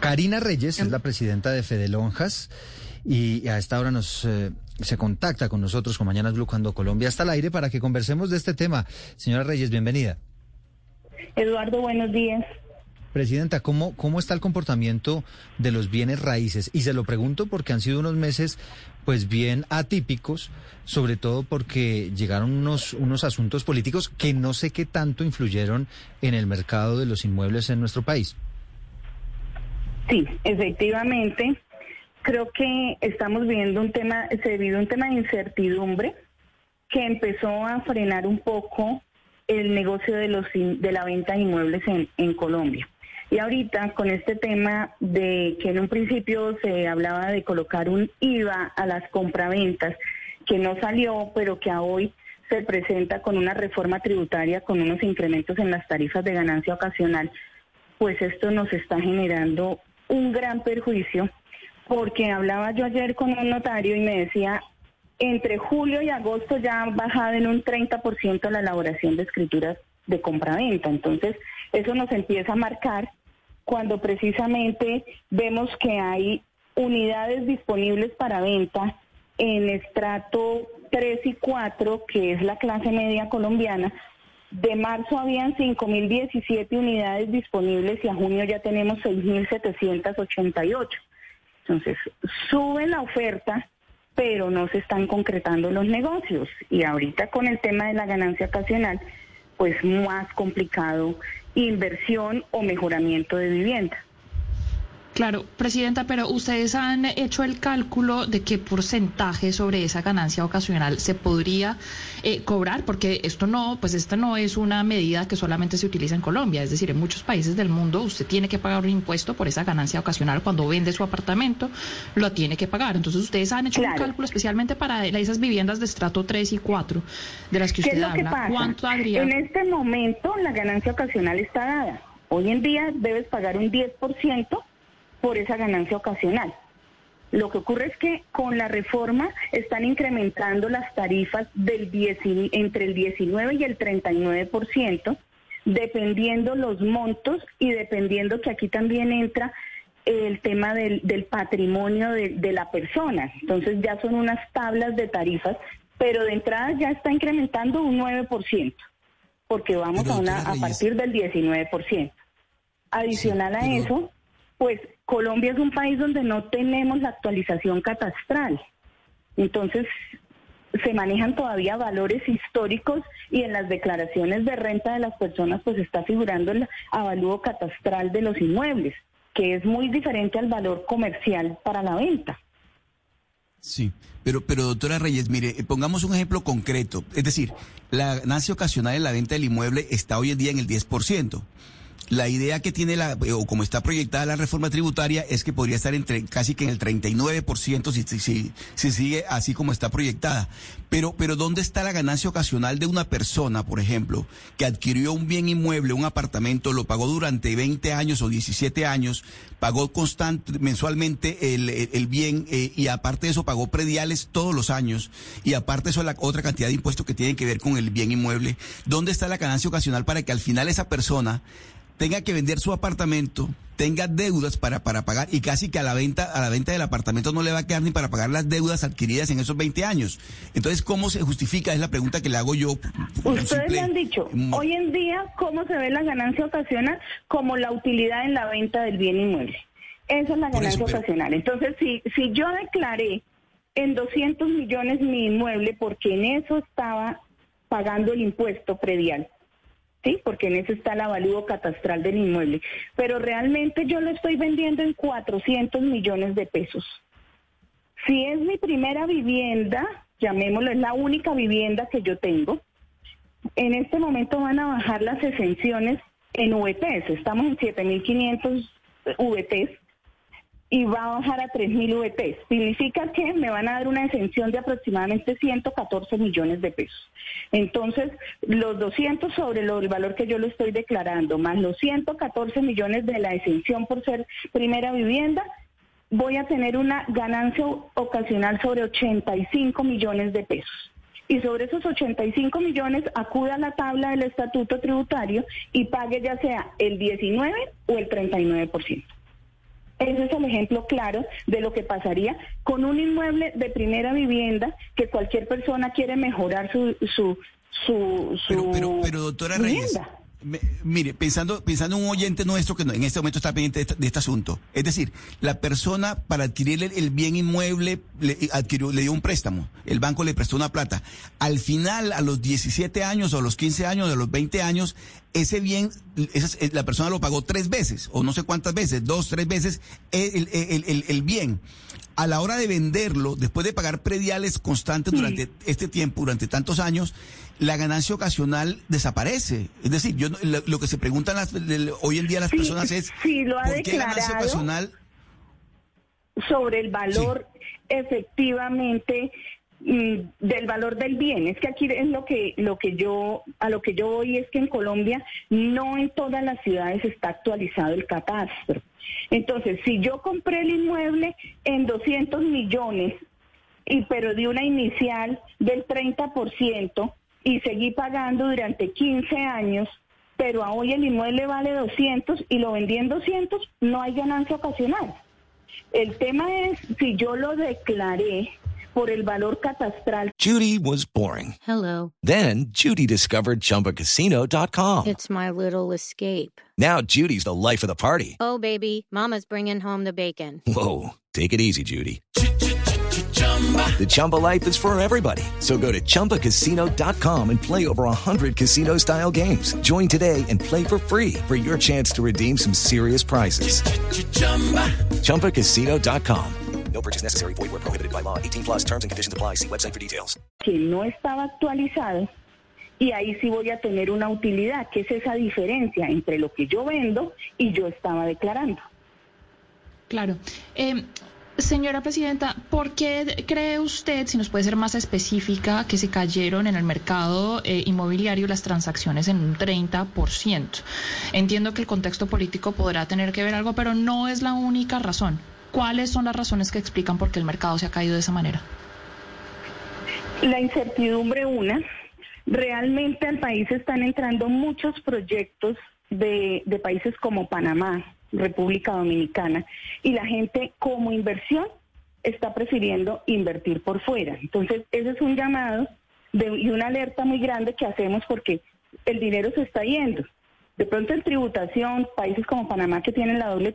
Karina Reyes es la presidenta de Fede Lonjas y a esta hora nos eh, se contacta con nosotros con Mañanas Blue cuando Colombia está al aire para que conversemos de este tema. Señora Reyes, bienvenida. Eduardo, buenos días. Presidenta, ¿cómo, ¿cómo está el comportamiento de los bienes raíces? Y se lo pregunto porque han sido unos meses pues bien atípicos, sobre todo porque llegaron unos, unos asuntos políticos que no sé qué tanto influyeron en el mercado de los inmuebles en nuestro país. Sí, efectivamente. Creo que estamos viendo un tema, se vive un tema de incertidumbre que empezó a frenar un poco el negocio de los de la venta de inmuebles en, en Colombia. Y ahorita con este tema de que en un principio se hablaba de colocar un IVA a las compraventas, que no salió, pero que a hoy se presenta con una reforma tributaria con unos incrementos en las tarifas de ganancia ocasional, pues esto nos está generando un gran perjuicio, porque hablaba yo ayer con un notario y me decía, entre julio y agosto ya ha bajado en un 30% la elaboración de escrituras de compraventa. Entonces, eso nos empieza a marcar cuando precisamente vemos que hay unidades disponibles para venta en estrato 3 y 4, que es la clase media colombiana. De marzo habían 5.017 unidades disponibles y a junio ya tenemos 6.788. Entonces, sube la oferta, pero no se están concretando los negocios. Y ahorita con el tema de la ganancia ocasional, pues más complicado inversión o mejoramiento de vivienda. Claro, Presidenta, pero ustedes han hecho el cálculo de qué porcentaje sobre esa ganancia ocasional se podría eh, cobrar, porque esto no, pues esta no es una medida que solamente se utiliza en Colombia, es decir, en muchos países del mundo usted tiene que pagar un impuesto por esa ganancia ocasional cuando vende su apartamento, lo tiene que pagar. Entonces ustedes han hecho un cálculo especialmente para esas viviendas de estrato 3 y 4 de las que usted habla. ¿Cuánto habría? En este momento la ganancia ocasional está dada. Hoy en día debes pagar un 10% por esa ganancia ocasional. Lo que ocurre es que con la reforma están incrementando las tarifas del entre el 19 y el 39%, dependiendo los montos y dependiendo que aquí también entra el tema del, patrimonio de, la persona. Entonces ya son unas tablas de tarifas, pero de entrada ya está incrementando un 9%, porque vamos a, una, a partir del 19%. Adicional a eso, pues Colombia es un país donde no tenemos la actualización catastral. Entonces, se manejan todavía valores históricos y en las declaraciones de renta de las personas pues está figurando el avalúo catastral de los inmuebles, que es muy diferente al valor comercial para la venta. Sí, pero, pero doctora Reyes, mire, pongamos un ejemplo concreto. Es decir, la ganancia ocasional en la venta del inmueble está hoy en día en el 10% la idea que tiene la, o como está proyectada la reforma tributaria, es que podría estar entre casi que en el 39% si, si, si sigue así como está proyectada. Pero, pero ¿dónde está la ganancia ocasional de una persona, por ejemplo, que adquirió un bien inmueble, un apartamento, lo pagó durante 20 años o 17 años, pagó constante, mensualmente el, el, bien eh, y aparte de eso pagó prediales todos los años y aparte de eso la otra cantidad de impuestos que tienen que ver con el bien inmueble? ¿Dónde está la ganancia ocasional para que al final esa persona tenga que vender su apartamento, tenga deudas para, para pagar y casi que a la venta a la venta del apartamento no le va a quedar ni para pagar las deudas adquiridas en esos 20 años. Entonces, ¿cómo se justifica? Es la pregunta que le hago yo. Ustedes le han dicho, hoy en día, ¿cómo se ve la ganancia ocasional? Como la utilidad en la venta del bien inmueble. Esa es la ganancia ocasional. Entonces, si, si yo declaré en 200 millones mi inmueble porque en eso estaba pagando el impuesto predial, ¿sí? Porque en eso está el avalúo catastral del inmueble. Pero realmente yo lo estoy vendiendo en 400 millones de pesos. Si es mi primera vivienda, llamémoslo, es la única vivienda que yo tengo, en este momento van a bajar las exenciones en VTs. Estamos en 7.500 VTs y va a bajar a 3.000 VTs. Significa que me van a dar una exención de aproximadamente 114 millones de pesos. Entonces, los 200 sobre el valor que yo le estoy declarando, más los 114 millones de la exención por ser primera vivienda, voy a tener una ganancia ocasional sobre 85 millones de pesos. Y sobre esos 85 millones acuda a la tabla del estatuto tributario y pague ya sea el 19 o el 39%. Ese es el ejemplo claro de lo que pasaría con un inmueble de primera vivienda que cualquier persona quiere mejorar su su su, su pero, pero, doctora vivienda mire, pensando, pensando en un oyente nuestro que en este momento está pendiente de este, asunto. Es decir, la persona para adquirir el, bien inmueble le, adquirió, le dio un préstamo. El banco le prestó una plata. Al final, a los 17 años o a los 15 años, a los 20 años, ese bien, la persona lo pagó tres veces, o no sé cuántas veces, dos, tres veces, el, el, el bien a la hora de venderlo, después de pagar prediales constantes durante este tiempo, durante tantos años, la ganancia ocasional desaparece. Es decir, yo lo, que se preguntan hoy en día las personas es ¿por qué ganancia ocasional sobre el valor efectivamente mm, del valor del bien. Es que aquí es lo que lo que yo a lo que yo voy es que en Colombia no en todas las ciudades está actualizado el catastro. Entonces, si yo compré el inmueble en 200 millones, y pero di una inicial del 30% y seguí pagando durante 15 años, pero a hoy el inmueble vale 200 y lo vendí en 200, no hay ganancia ocasional. El tema es si yo lo declaré por el valor catastral. Judy was boring. Hello. Then Judy discovered chumbacasino.com. It's my little escape. Now Judy's the life of the party. Oh, baby, Mama's bringing home the bacon. Whoa. Take it easy, Judy. The Chumba life is for everybody. So go to ChumbaCasino.com and play over 100 casino style games. Join today and play for free for your chance to redeem some serious prizes. Ch-ch-chumba. ChumbaCasino.com. No purchase necessary. Void where prohibited by law. 18 plus terms and conditions apply. See website for details. Que no estaba actualizado y ahí sí voy a tener una utilidad, que es esa diferencia entre lo que yo vendo y yo estaba declarando. Claro. Eh, Señora Presidenta, ¿por qué cree usted, si nos puede ser más específica, que se cayeron en el mercado eh, inmobiliario las transacciones en un 30%? Entiendo que el contexto político podrá tener que ver algo, pero no es la única razón. ¿Cuáles son las razones que explican por qué el mercado se ha caído de esa manera? La incertidumbre, una. Realmente al país están entrando muchos proyectos de, de países como Panamá, República Dominicana, y la gente como inversión está prefiriendo invertir por fuera. Entonces, ese es un llamado y una alerta muy grande que hacemos porque el dinero se está yendo. De pronto en tributación, países como Panamá que tienen la doble,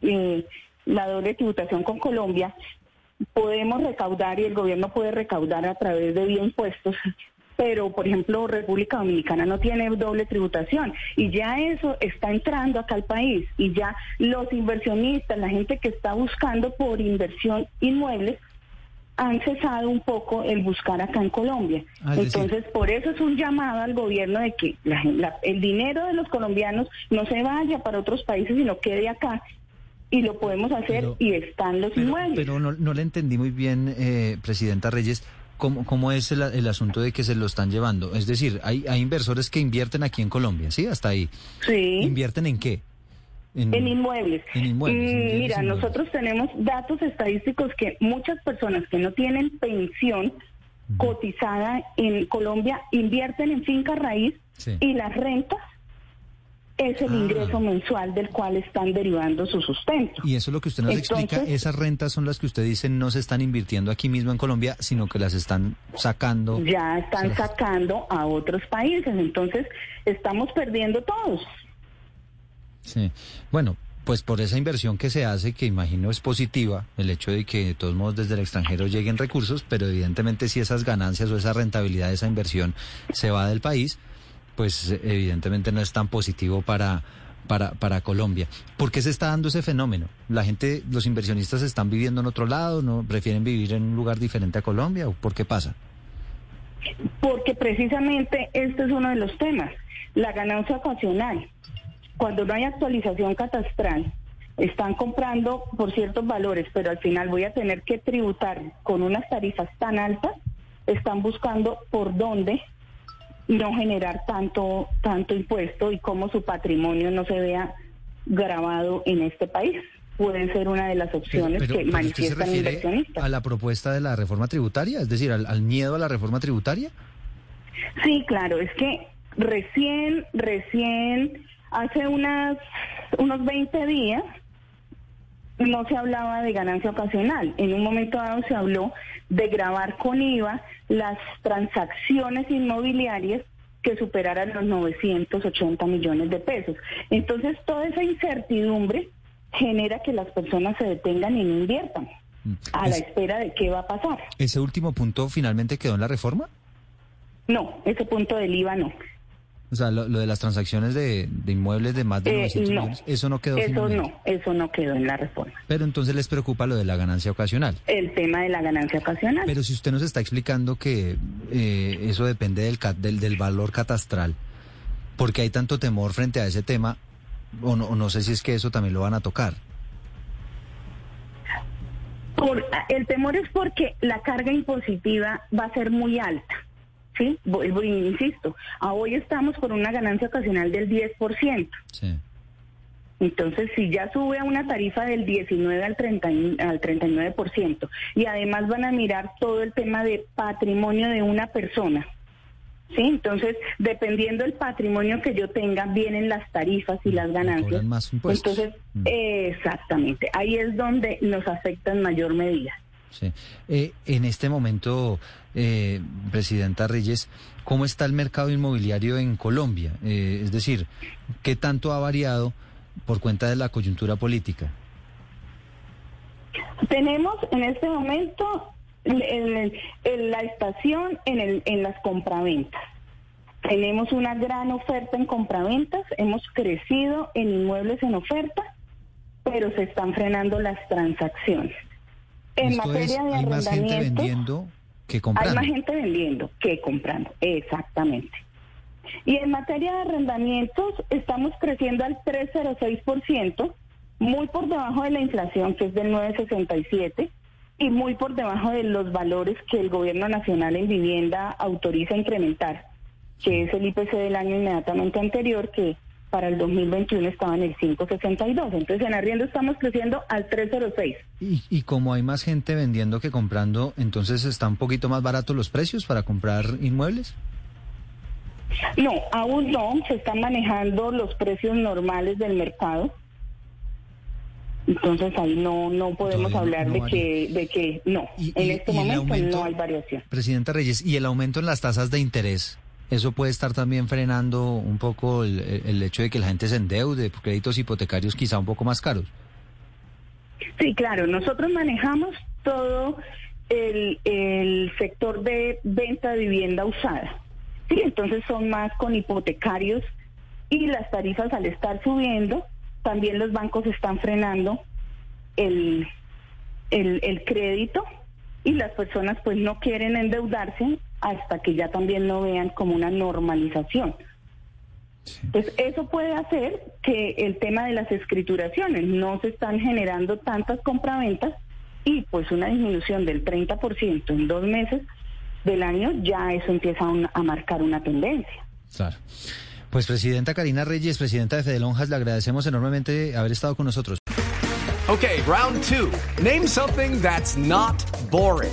eh, la doble tributación con Colombia, podemos recaudar y el gobierno puede recaudar a través de vía impuestos pero por ejemplo República Dominicana no tiene doble tributación y ya eso está entrando acá al país y ya los inversionistas, la gente que está buscando por inversión inmuebles, han cesado un poco el buscar acá en Colombia. Ah, Entonces, por eso es un llamado al gobierno de que el dinero de los colombianos no se vaya para otros países, sino quede acá y lo podemos hacer y están los inmuebles. Pero no, no le entendí muy bien, eh, Presidenta Reyes. ¿Cómo, cómo es el, el, asunto de que se lo están llevando? Es decir, hay, hay inversores que invierten aquí en Colombia, ¿sí? Hasta ahí. Sí. ¿Invierten en qué? En, inmuebles. En inmuebles. Mm, mira, nosotros tenemos datos estadísticos que muchas personas que no tienen pensión cotizada en Colombia invierten en finca raíz y las rentas es el ah. ingreso mensual del cual están derivando su sustento. Y eso es lo que usted nos explica, esas rentas son las que usted dice no se están invirtiendo aquí mismo en Colombia, sino que las están sacando. Ya están sacando a otros países, entonces estamos perdiendo todos. Sí, bueno, pues por esa inversión que se hace, que imagino es positiva, el hecho de que de todos modos desde el extranjero lleguen recursos, pero evidentemente si esas ganancias o esa rentabilidad de esa inversión se va del país, pues evidentemente no es tan positivo para, para, para Colombia. ¿Por qué se está dando ese fenómeno? ¿La gente, los inversionistas están viviendo en otro lado, no prefieren vivir en un lugar diferente a Colombia o por qué pasa? Porque precisamente este es uno de los temas, la ganancia ocasional. cuando no hay actualización catastral, están comprando por ciertos valores, pero al final voy a tener que tributar con unas tarifas tan altas, están buscando por dónde no generar tanto tanto impuesto y cómo su patrimonio no se vea grabado en este país. Puede ser una de las opciones Pero- que pero ¿usted se manifiestan inversionistas. a la propuesta de la reforma tributaria? Es decir, al, al miedo a la reforma tributaria. Sí, claro, es que recién, recién, hace unas, unos 20 días, no se hablaba de ganancia ocasional. En un momento dado se habló de grabar con IVA las transacciones inmobiliarias que superaran los 980 millones de pesos. Entonces, toda esa incertidumbre genera que las personas se detengan y no inviertan a la Es- espera de qué va a pasar. ¿Ese último punto finalmente quedó en la reforma? No, ese punto del IVA no. O sea, lo, lo de las transacciones de, de inmuebles de más de Eh, 900 no. millones, eso no quedó Eso finalmente. no, eso no quedó en la reforma. Pero entonces les preocupa lo de la ganancia ocasional. El tema de la ganancia ocasional. Pero si usted nos está explicando que eh, eso depende del, del, del valor catastral, ¿por qué hay tanto temor frente a ese tema? O no, o no sé si es que eso también lo van a tocar. Por- el temor es porque la carga impositiva va a ser muy alta. ¿Sí? Vuelvo insisto, a hoy estamos por una ganancia ocasional del 10%. Sí. Entonces, si ya sube a una tarifa del 19 al, 30, y- al 39%, y además van a mirar todo el tema de patrimonio de una persona, ¿sí? Entonces, dependiendo del patrimonio que yo tenga, vienen las tarifas y las ganancias. más. Entonces, Mm. exactamente, ahí es donde nos afecta en mayor medida. Sí. Eh, en este momento, eh, Presidenta Reyes, ¿cómo está el mercado inmobiliario en Colombia? Eh, es decir, ¿qué tanto ha variado por cuenta de la coyuntura política? Tenemos en este momento la estación en, en las compraventas. Tenemos una gran oferta en compraventas, hemos crecido en inmuebles en oferta, pero se están frenando las transacciones. En Esto materia es, de hay más gente vendiendo que hay comprando. más gente vendiendo que comprando, exactamente. Y en materia de arrendamientos, estamos creciendo al 3,06%, muy por debajo de la inflación, que es del 9,67%, y muy por debajo de los valores que el gobierno nacional en vivienda autoriza incrementar, que es el IPC del año inmediatamente anterior, que para el 2021 estaba en el 5,62. Entonces, en arriendo estamos creciendo al 3,06%. Y, y como hay más gente vendiendo que comprando, entonces está un poquito más barato los precios para comprar inmuebles. No, aún no. Se están manejando los precios normales del mercado. Entonces ahí no no podemos no- hablar no de que de que no. Y- en y- este momento aumento- no hay variación. Presidenta Reyes, y el aumento en las tasas de interés, ¿eso puede estar también frenando un poco el, el hecho de que la gente se endeude por créditos hipotecarios quizá un poco más caros? Sí, claro. Nosotros manejamos todo el, el sector de venta de vivienda usada. Sí, entonces son más con hipotecarios y las tarifas al estar subiendo, también los bancos están frenando el, el, el crédito y las personas pues no quieren endeudarse hasta que ya también lo vean como una normalización. Entonces, eso puede hacer que el tema de las escrituraciones no se están generando tantas compraventas y pues una disminución del 30% en dos meses del año, ya eso empieza a, un- a marcar una tendencia. Claro. Pues Presidenta Karina Reyes, Presidenta de Fedelonjas, le agradecemos enormemente haber estado con nosotros. Okay, round two. Name something that's not boring.